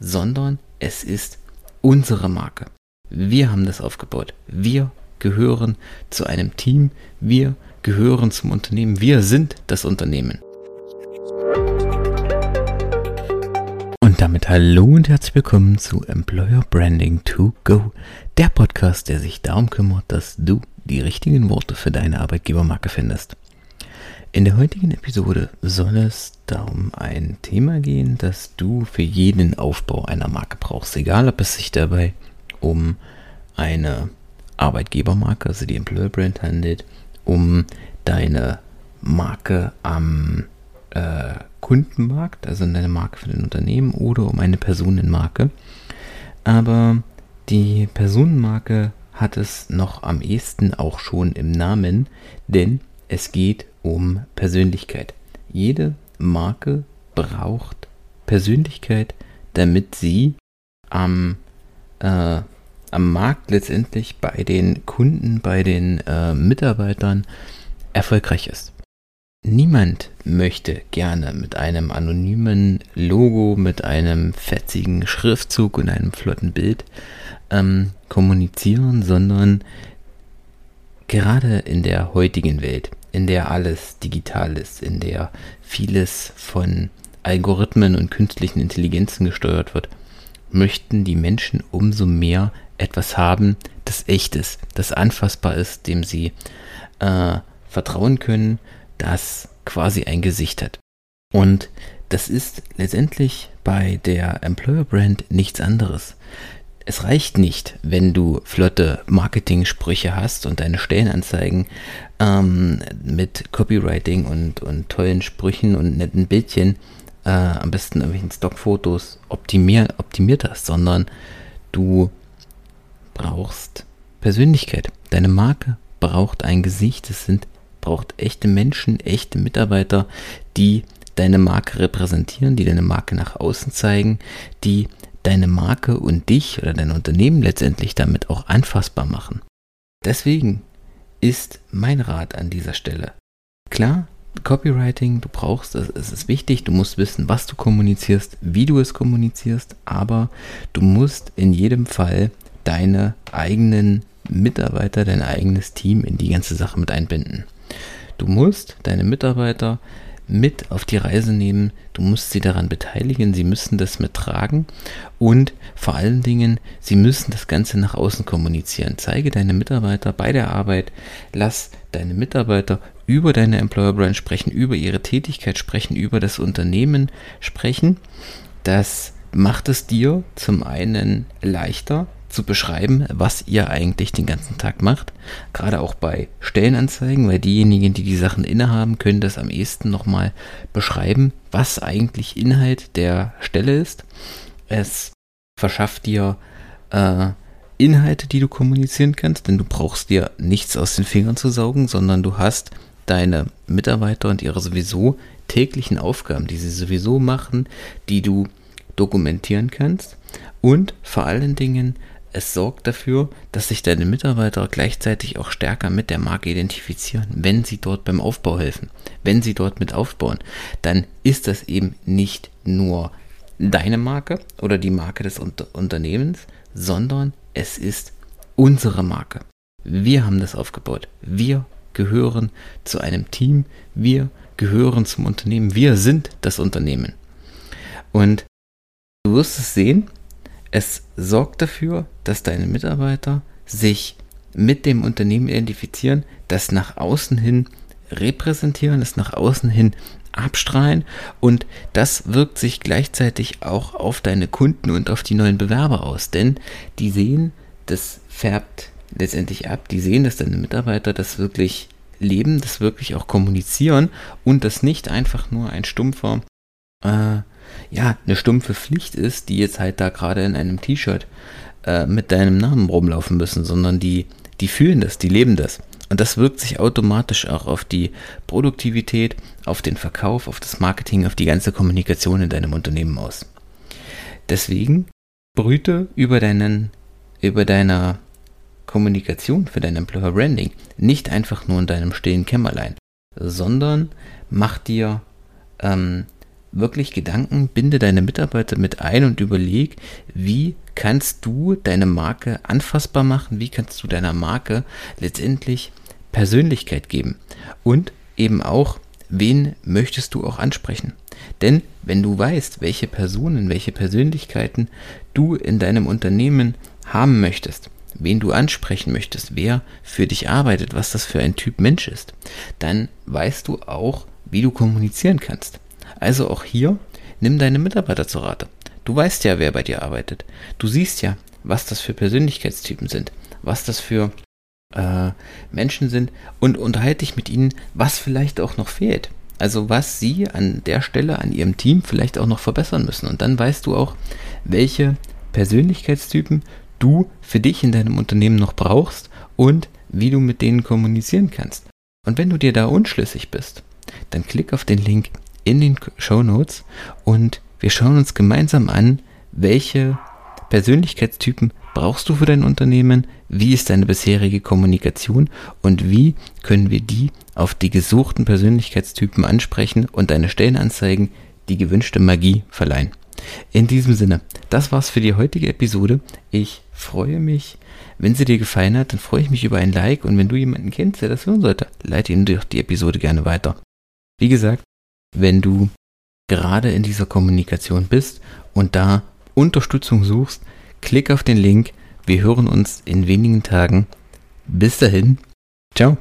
sondern es ist unsere Marke. Wir haben das aufgebaut. Wir gehören zu einem Team. Wir gehören zum Unternehmen. Wir sind das Unternehmen. Und damit hallo und herzlich willkommen zu Employer Branding to Go, der Podcast, der sich darum kümmert, dass du die richtigen Worte für deine Arbeitgebermarke findest. In der heutigen Episode soll es darum ein Thema gehen, das du für jeden Aufbau einer Marke brauchst, egal ob es sich dabei um eine Arbeitgebermarke, also die Employer Brand handelt, um deine Marke am äh, Kundenmarkt, also deine Marke für dein Unternehmen oder um eine Personenmarke. Aber die Personenmarke hat es noch am ehesten auch schon im Namen, denn es geht um Persönlichkeit. Jede Marke braucht Persönlichkeit, damit sie am, äh, am Markt letztendlich bei den Kunden, bei den äh, Mitarbeitern erfolgreich ist. Niemand möchte gerne mit einem anonymen Logo, mit einem fetzigen Schriftzug und einem flotten Bild ähm, kommunizieren, sondern gerade in der heutigen Welt in der alles digital ist, in der vieles von Algorithmen und künstlichen Intelligenzen gesteuert wird, möchten die Menschen umso mehr etwas haben, das echt ist, das anfassbar ist, dem sie äh, vertrauen können, das quasi ein Gesicht hat. Und das ist letztendlich bei der Employer Brand nichts anderes. Es reicht nicht, wenn du flotte Marketing-Sprüche hast und deine Stellenanzeigen ähm, mit Copywriting und, und tollen Sprüchen und netten Bildchen, äh, am besten irgendwelchen Stockfotos optimier, optimiert hast, sondern du brauchst Persönlichkeit. Deine Marke braucht ein Gesicht. Es sind, braucht echte Menschen, echte Mitarbeiter, die deine Marke repräsentieren, die deine Marke nach außen zeigen, die deine Marke und dich oder dein Unternehmen letztendlich damit auch anfassbar machen. Deswegen ist mein Rat an dieser Stelle. Klar, Copywriting, du brauchst, es ist wichtig, du musst wissen, was du kommunizierst, wie du es kommunizierst, aber du musst in jedem Fall deine eigenen Mitarbeiter, dein eigenes Team in die ganze Sache mit einbinden. Du musst deine Mitarbeiter mit auf die Reise nehmen. Du musst sie daran beteiligen, sie müssen das mittragen und vor allen Dingen, sie müssen das Ganze nach außen kommunizieren. Zeige deine Mitarbeiter bei der Arbeit, lass deine Mitarbeiter über deine Employer Brand sprechen, über ihre Tätigkeit sprechen, über das Unternehmen sprechen. Das macht es dir zum einen leichter, zu beschreiben, was ihr eigentlich den ganzen Tag macht. Gerade auch bei Stellenanzeigen, weil diejenigen, die die Sachen innehaben, können das am ehesten nochmal beschreiben, was eigentlich Inhalt der Stelle ist. Es verschafft dir äh, Inhalte, die du kommunizieren kannst, denn du brauchst dir nichts aus den Fingern zu saugen, sondern du hast deine Mitarbeiter und ihre sowieso täglichen Aufgaben, die sie sowieso machen, die du dokumentieren kannst und vor allen Dingen es sorgt dafür, dass sich deine Mitarbeiter gleichzeitig auch stärker mit der Marke identifizieren, wenn sie dort beim Aufbau helfen, wenn sie dort mit aufbauen, dann ist das eben nicht nur deine Marke oder die Marke des Unter Unternehmens, sondern es ist unsere Marke. Wir haben das aufgebaut. Wir gehören zu einem Team. Wir gehören zum Unternehmen. Wir sind das Unternehmen. Und du wirst es sehen, es sorgt dafür, dass deine Mitarbeiter sich mit dem Unternehmen identifizieren, das nach außen hin repräsentieren, das nach außen hin abstrahlen. Und das wirkt sich gleichzeitig auch auf deine Kunden und auf die neuen Bewerber aus, denn die sehen, das färbt letztendlich ab, die sehen, dass deine Mitarbeiter das wirklich leben, das wirklich auch kommunizieren und das nicht einfach nur ein stumpfer äh, ja, eine stumpfe Pflicht ist, die jetzt halt da gerade in einem T-Shirt äh, mit deinem Namen rumlaufen müssen, sondern die, die fühlen das, die leben das. Und das wirkt sich automatisch auch auf die Produktivität, auf den Verkauf, auf das Marketing, auf die ganze Kommunikation in deinem Unternehmen aus. Deswegen brüte über deinen, über deiner Kommunikation für dein Employer Branding nicht einfach nur in deinem stillen Kämmerlein, sondern mach dir ähm, wirklich Gedanken, binde deine Mitarbeiter mit ein und überleg, wie kannst du deine Marke anfassbar machen, wie kannst du deiner Marke letztendlich Persönlichkeit geben und eben auch, wen möchtest du auch ansprechen. Denn wenn du weißt, welche Personen, welche Persönlichkeiten du in deinem Unternehmen haben möchtest, wen du ansprechen möchtest, wer für dich arbeitet, was das für ein Typ Mensch ist, dann weißt du auch, wie du kommunizieren kannst. Also auch hier, nimm deine Mitarbeiter zu Rate. Du weißt ja, wer bei dir arbeitet. Du siehst ja, was das für Persönlichkeitstypen sind, was das für äh, Menschen sind und unterhalte dich mit ihnen, was vielleicht auch noch fehlt. Also was sie an der Stelle an ihrem Team vielleicht auch noch verbessern müssen. Und dann weißt du auch, welche Persönlichkeitstypen du für dich in deinem Unternehmen noch brauchst und wie du mit denen kommunizieren kannst. Und wenn du dir da unschlüssig bist, dann klick auf den Link in den Show Notes und wir schauen uns gemeinsam an, welche Persönlichkeitstypen brauchst du für dein Unternehmen, wie ist deine bisherige Kommunikation und wie können wir die auf die gesuchten Persönlichkeitstypen ansprechen und deine Stellenanzeigen die gewünschte Magie verleihen. In diesem Sinne, das war's für die heutige Episode. Ich freue mich, wenn sie dir gefallen hat, dann freue ich mich über ein Like und wenn du jemanden kennst, der das hören sollte, leite ihm doch die Episode gerne weiter. Wie gesagt, wenn du gerade in dieser Kommunikation bist und da Unterstützung suchst, klick auf den Link. Wir hören uns in wenigen Tagen. Bis dahin. Ciao.